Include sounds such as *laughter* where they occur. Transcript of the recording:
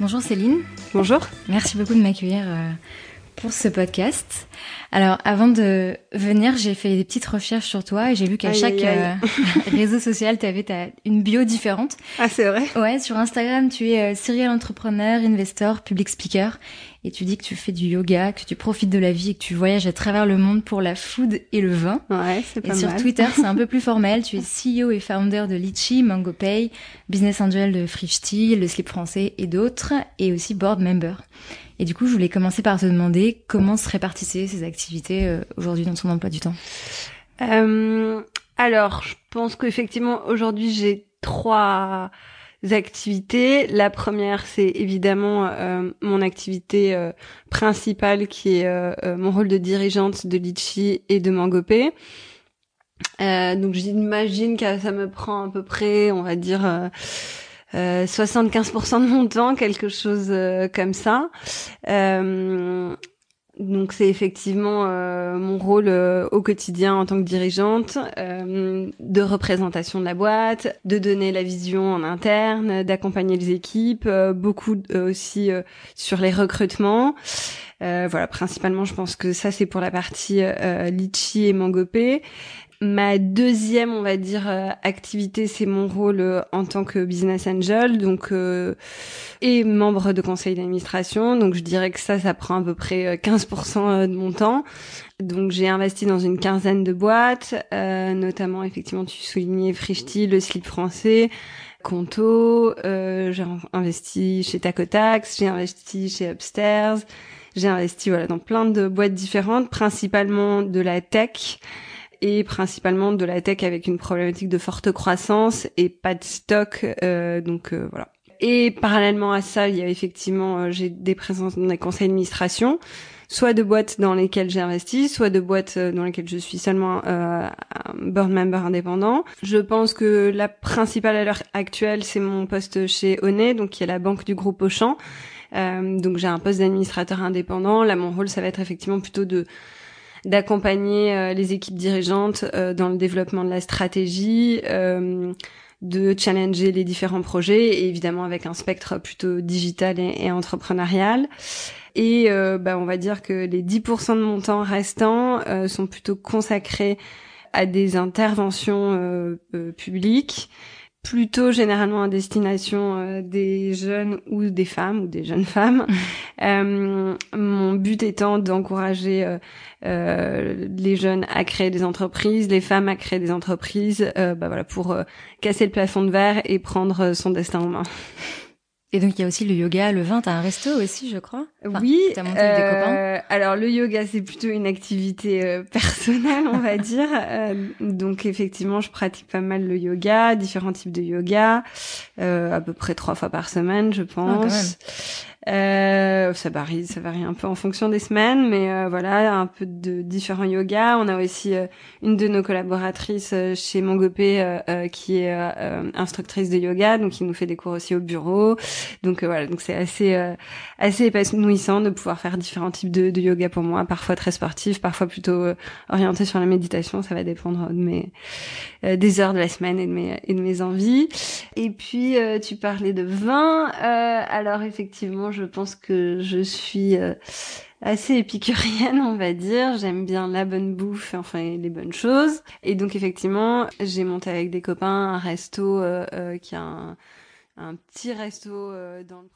Bonjour Céline. Bonjour. Merci beaucoup de m'accueillir euh, pour ce podcast. Alors, avant de venir, j'ai fait des petites recherches sur toi et j'ai vu qu'à chaque euh, *laughs* *laughs* réseau social, tu avais une bio différente. Ah, c'est vrai Ouais, sur Instagram, tu es euh, serial entrepreneur, investor, public speaker et tu dis que tu fais du yoga, que tu profites de la vie et que tu voyages à travers le monde pour la food et le vin. Ouais, c'est pas Et sur Twitter, c'est un peu plus *laughs* formel. Tu es CEO et founder de Litchi, MangoPay, business angel de Frifty, le slip français et d'autres, et aussi board member. Et du coup, je voulais commencer par te demander comment se répartissaient ces activités euh, aujourd'hui dans ton emploi du temps. Euh, alors, je pense qu'effectivement, aujourd'hui, j'ai trois activités. La première, c'est évidemment euh, mon activité euh, principale qui est euh, mon rôle de dirigeante de Litchi et de Mangopé. donc j'imagine que ça me prend à peu près, on va dire, 75% de mon temps, quelque chose comme ça. Donc c'est effectivement euh, mon rôle euh, au quotidien en tant que dirigeante, euh, de représentation de la boîte, de donner la vision en interne, d'accompagner les équipes, beaucoup aussi sur les recrutements. voilà, principalement, je pense que ça c'est pour la partie litchi et mangopé. Ma deuxième, on va dire, euh, activité, c'est mon rôle euh, en tant que business angel, donc euh, et membre de conseil d'administration. Donc je dirais que ça, ça prend à peu près 15% de mon temps. Donc j'ai investi dans une quinzaine de boîtes, notamment effectivement tu soulignais Frishti, le slip français, Conto. j'ai investi chez Tacotax, j'ai investi chez Upstairs, j'ai investi voilà dans plein de boîtes différentes, principalement de la tech et principalement de la tech avec une problématique de forte croissance et pas de stock. Euh, donc euh, voilà. Et parallèlement à ça, il y a effectivement, euh, j'ai des présences dans des conseils d'administration, soit de boîtes dans lesquelles j'ai investi, soit de boîtes dans lesquelles je suis seulement euh, un board member indépendant. Je pense que la principale à l'heure actuelle, c'est mon poste chez Onet, donc qui est la banque du groupe Auchan. Euh, donc j'ai un poste d'administrateur indépendant. Là, mon rôle, ça va être effectivement plutôt de d'accompagner euh, les équipes dirigeantes euh, dans le développement de la stratégie, euh, de challenger les différents projets, et évidemment avec un spectre plutôt digital et, entrepreneurial. Et bah, on va dire que les 10% de mon temps restant sont plutôt consacrés à des interventions publiques plutôt généralement à destination euh, des jeunes ou des femmes ou des jeunes femmes. *laughs* euh, mon but étant d'encourager euh, les jeunes à créer des entreprises, les femmes à créer des entreprises, bah voilà pour casser le plafond de verre et prendre son destin en main. *laughs* Et donc il y a aussi le yoga, le vin. T'as un resto aussi, je crois. oui. T'as monté avec des copains. Euh, alors le yoga, c'est plutôt une activité euh, *laughs* personnelle, on va dire. Euh, donc effectivement, je pratique pas mal le yoga, différents types de yoga, à peu près trois fois par semaine, je ah, pense. Euh, ça varie, ça varie un peu en fonction des semaines, mais euh, voilà, un peu de différents yogas. On a aussi euh, une de nos collaboratrices euh, chez Mongopé qui est instructrice de yoga, donc qui nous fait des cours aussi au bureau. Donc voilà, donc c'est assez assez épanouissant de pouvoir faire différents types de, de, yoga pour moi, parfois très sportif, parfois plutôt orienté sur la méditation. Ça va dépendre de mes des heures de la semaine et de mes et de mes envies. Et puis tu parlais de vin. alors effectivement je pense que je suis euh, assez épicurienne, on va dire. J'aime bien la bonne bouffe, enfin les bonnes choses. Et donc effectivement, j'ai monté avec des copains un resto euh, euh, qui a un, un petit resto dans le